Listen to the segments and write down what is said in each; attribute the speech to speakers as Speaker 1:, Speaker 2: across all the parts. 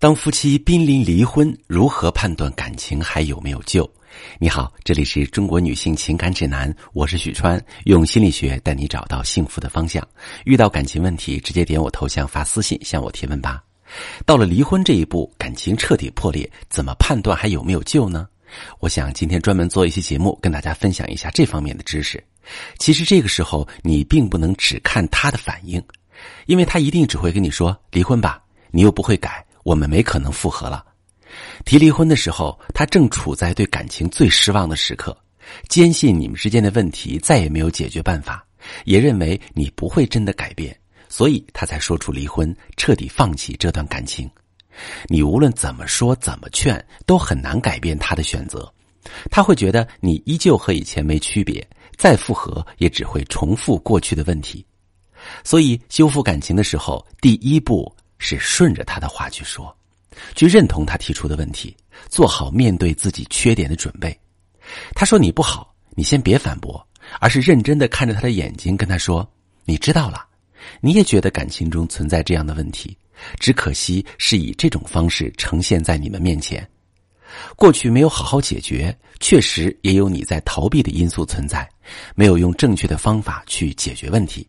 Speaker 1: 当夫妻濒临离婚，如何判断感情还有没有救？你好，这里是中国女性情感指南，我是许川，用心理学带你找到幸福的方向。遇到感情问题，直接点我头像发私信向我提问吧。到了离婚这一步，感情彻底破裂，怎么判断还有没有救呢？我想今天专门做一期节目，跟大家分享一下这方面的知识。其实这个时候，你并不能只看他的反应，因为他一定只会跟你说离婚吧，你又不会改。我们没可能复合了。提离婚的时候，他正处在对感情最失望的时刻，坚信你们之间的问题再也没有解决办法，也认为你不会真的改变，所以他才说出离婚，彻底放弃这段感情。你无论怎么说怎么劝，都很难改变他的选择。他会觉得你依旧和以前没区别，再复合也只会重复过去的问题。所以，修复感情的时候，第一步。是顺着他的话去说，去认同他提出的问题，做好面对自己缺点的准备。他说你不好，你先别反驳，而是认真的看着他的眼睛，跟他说：“你知道了，你也觉得感情中存在这样的问题，只可惜是以这种方式呈现在你们面前。过去没有好好解决，确实也有你在逃避的因素存在，没有用正确的方法去解决问题。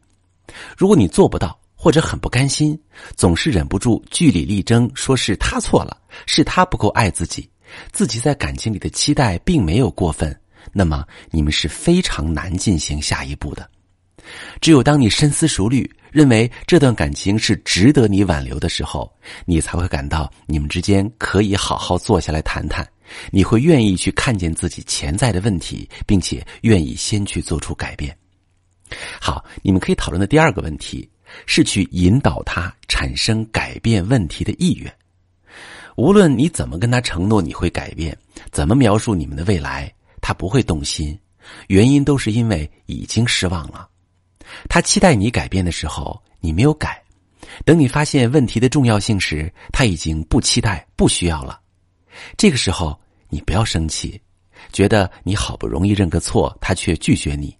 Speaker 1: 如果你做不到。”或者很不甘心，总是忍不住据理力争，说是他错了，是他不够爱自己，自己在感情里的期待并没有过分，那么你们是非常难进行下一步的。只有当你深思熟虑，认为这段感情是值得你挽留的时候，你才会感到你们之间可以好好坐下来谈谈。你会愿意去看见自己潜在的问题，并且愿意先去做出改变。好，你们可以讨论的第二个问题。是去引导他产生改变问题的意愿。无论你怎么跟他承诺你会改变，怎么描述你们的未来，他不会动心。原因都是因为已经失望了。他期待你改变的时候，你没有改。等你发现问题的重要性时，他已经不期待、不需要了。这个时候，你不要生气，觉得你好不容易认个错，他却拒绝你。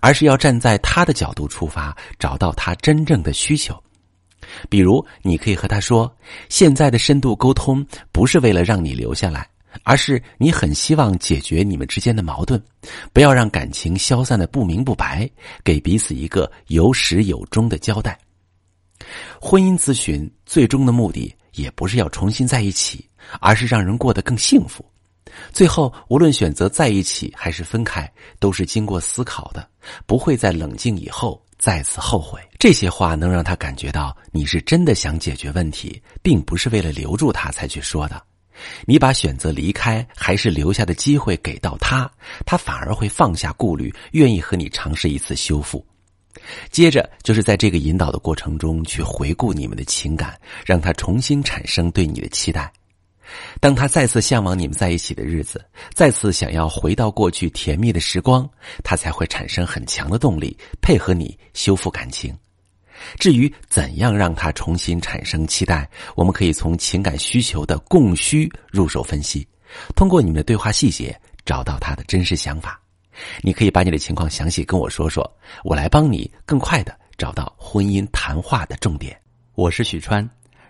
Speaker 1: 而是要站在他的角度出发，找到他真正的需求。比如，你可以和他说：“现在的深度沟通不是为了让你留下来，而是你很希望解决你们之间的矛盾，不要让感情消散的不明不白，给彼此一个有始有终的交代。”婚姻咨询最终的目的也不是要重新在一起，而是让人过得更幸福。最后，无论选择在一起还是分开，都是经过思考的，不会在冷静以后再次后悔。这些话能让他感觉到你是真的想解决问题，并不是为了留住他才去说的。你把选择离开还是留下的机会给到他，他反而会放下顾虑，愿意和你尝试一次修复。接着，就是在这个引导的过程中去回顾你们的情感，让他重新产生对你的期待。当他再次向往你们在一起的日子，再次想要回到过去甜蜜的时光，他才会产生很强的动力，配合你修复感情。至于怎样让他重新产生期待，我们可以从情感需求的供需入手分析，通过你们的对话细节找到他的真实想法。你可以把你的情况详细跟我说说，我来帮你更快的找到婚姻谈话的重点。
Speaker 2: 我是许川。